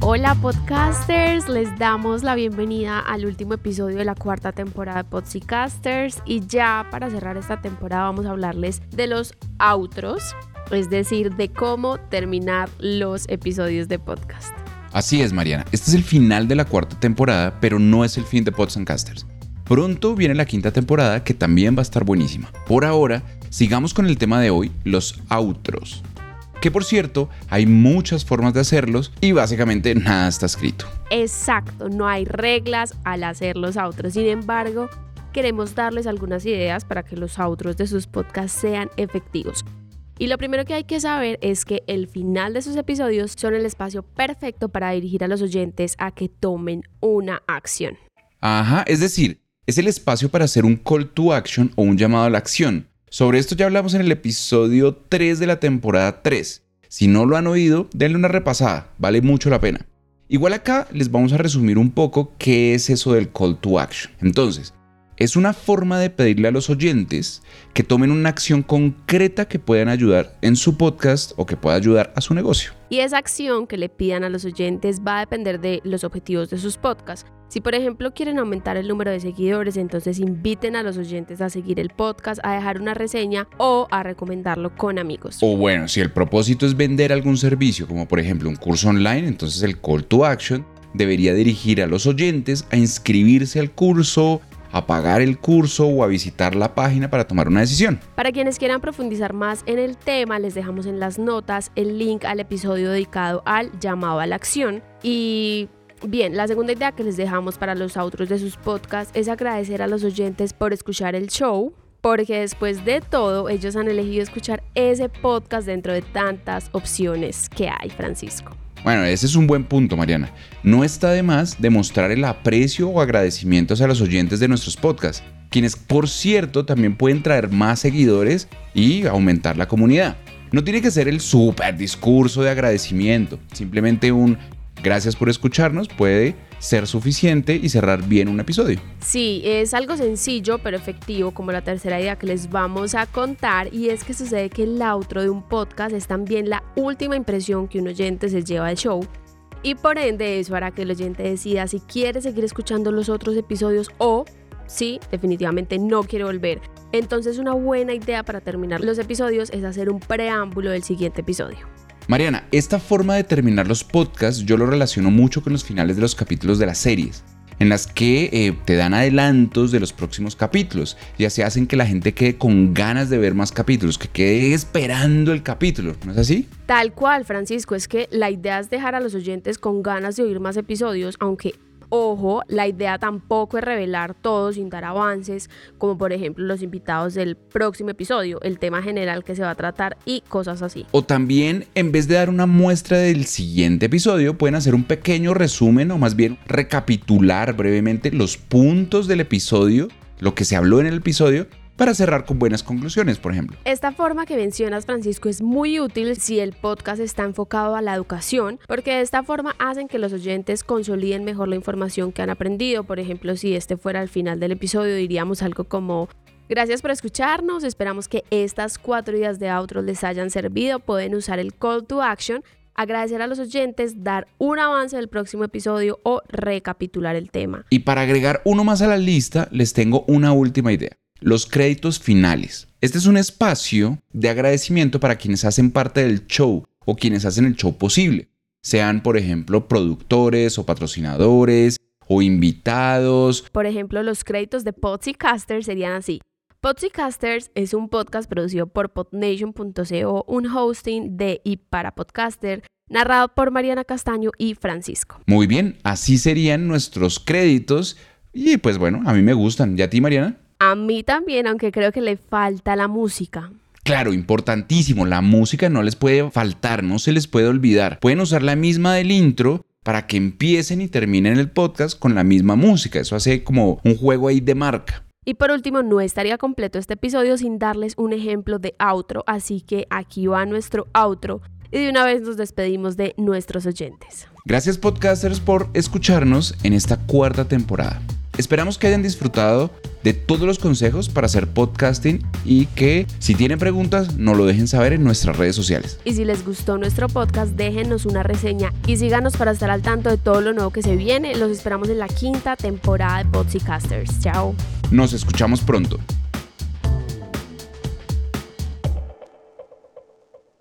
Hola podcasters, les damos la bienvenida al último episodio de la cuarta temporada de Podcasters y ya para cerrar esta temporada vamos a hablarles de los outros, es decir, de cómo terminar los episodios de podcast. Así es, Mariana. Este es el final de la cuarta temporada, pero no es el fin de Podcasters. Pronto viene la quinta temporada que también va a estar buenísima. Por ahora, sigamos con el tema de hoy, los outros que por cierto hay muchas formas de hacerlos y básicamente nada está escrito. Exacto, no hay reglas al hacer los outros, sin embargo queremos darles algunas ideas para que los outros de sus podcasts sean efectivos. Y lo primero que hay que saber es que el final de sus episodios son el espacio perfecto para dirigir a los oyentes a que tomen una acción. Ajá, es decir, es el espacio para hacer un call to action o un llamado a la acción sobre esto ya hablamos en el episodio 3 de la temporada 3. Si no lo han oído, denle una repasada, vale mucho la pena. Igual acá les vamos a resumir un poco qué es eso del call to action. Entonces, es una forma de pedirle a los oyentes que tomen una acción concreta que puedan ayudar en su podcast o que pueda ayudar a su negocio. Y esa acción que le pidan a los oyentes va a depender de los objetivos de sus podcasts. Si por ejemplo quieren aumentar el número de seguidores, entonces inviten a los oyentes a seguir el podcast, a dejar una reseña o a recomendarlo con amigos. O bueno, si el propósito es vender algún servicio, como por ejemplo un curso online, entonces el call to action debería dirigir a los oyentes a inscribirse al curso, a pagar el curso o a visitar la página para tomar una decisión. Para quienes quieran profundizar más en el tema, les dejamos en las notas el link al episodio dedicado al llamado a la acción y Bien, la segunda idea que les dejamos para los outros de sus podcasts es agradecer a los oyentes por escuchar el show, porque después de todo ellos han elegido escuchar ese podcast dentro de tantas opciones que hay, Francisco. Bueno, ese es un buen punto, Mariana. No está de más demostrar el aprecio o agradecimiento a los oyentes de nuestros podcasts, quienes por cierto también pueden traer más seguidores y aumentar la comunidad. No tiene que ser el super discurso de agradecimiento, simplemente un gracias por escucharnos puede ser suficiente y cerrar bien un episodio. Sí, es algo sencillo pero efectivo como la tercera idea que les vamos a contar y es que sucede que el outro de un podcast es también la última impresión que un oyente se lleva del show y por ende eso hará que el oyente decida si quiere seguir escuchando los otros episodios o si definitivamente no quiere volver. Entonces una buena idea para terminar los episodios es hacer un preámbulo del siguiente episodio. Mariana, esta forma de terminar los podcasts yo lo relaciono mucho con los finales de los capítulos de las series, en las que eh, te dan adelantos de los próximos capítulos y así hacen que la gente quede con ganas de ver más capítulos, que quede esperando el capítulo, ¿no es así? Tal cual, Francisco, es que la idea es dejar a los oyentes con ganas de oír más episodios, aunque Ojo, la idea tampoco es revelar todo sin dar avances, como por ejemplo los invitados del próximo episodio, el tema general que se va a tratar y cosas así. O también, en vez de dar una muestra del siguiente episodio, pueden hacer un pequeño resumen o más bien recapitular brevemente los puntos del episodio, lo que se habló en el episodio para cerrar con buenas conclusiones, por ejemplo. Esta forma que mencionas, Francisco, es muy útil si el podcast está enfocado a la educación, porque de esta forma hacen que los oyentes consoliden mejor la información que han aprendido. Por ejemplo, si este fuera al final del episodio, diríamos algo como Gracias por escucharnos, esperamos que estas cuatro ideas de outro les hayan servido, pueden usar el call to action, agradecer a los oyentes, dar un avance del próximo episodio o recapitular el tema. Y para agregar uno más a la lista, les tengo una última idea los créditos finales. Este es un espacio de agradecimiento para quienes hacen parte del show o quienes hacen el show posible, sean por ejemplo productores o patrocinadores o invitados. Por ejemplo, los créditos de Podcasters serían así. Podcasters es un podcast producido por podnation.co, un hosting de y para podcaster, narrado por Mariana Castaño y Francisco. Muy bien, así serían nuestros créditos y pues bueno, a mí me gustan. ¿Y a ti, Mariana? A mí también, aunque creo que le falta la música. Claro, importantísimo, la música no les puede faltar, no se les puede olvidar. Pueden usar la misma del intro para que empiecen y terminen el podcast con la misma música. Eso hace como un juego ahí de marca. Y por último, no estaría completo este episodio sin darles un ejemplo de outro, así que aquí va nuestro outro y de una vez nos despedimos de nuestros oyentes. Gracias podcasters por escucharnos en esta cuarta temporada. Esperamos que hayan disfrutado de todos los consejos para hacer podcasting y que si tienen preguntas nos lo dejen saber en nuestras redes sociales. Y si les gustó nuestro podcast, déjenos una reseña y síganos para estar al tanto de todo lo nuevo que se viene. Los esperamos en la quinta temporada de Podcasters. Chao. Nos escuchamos pronto.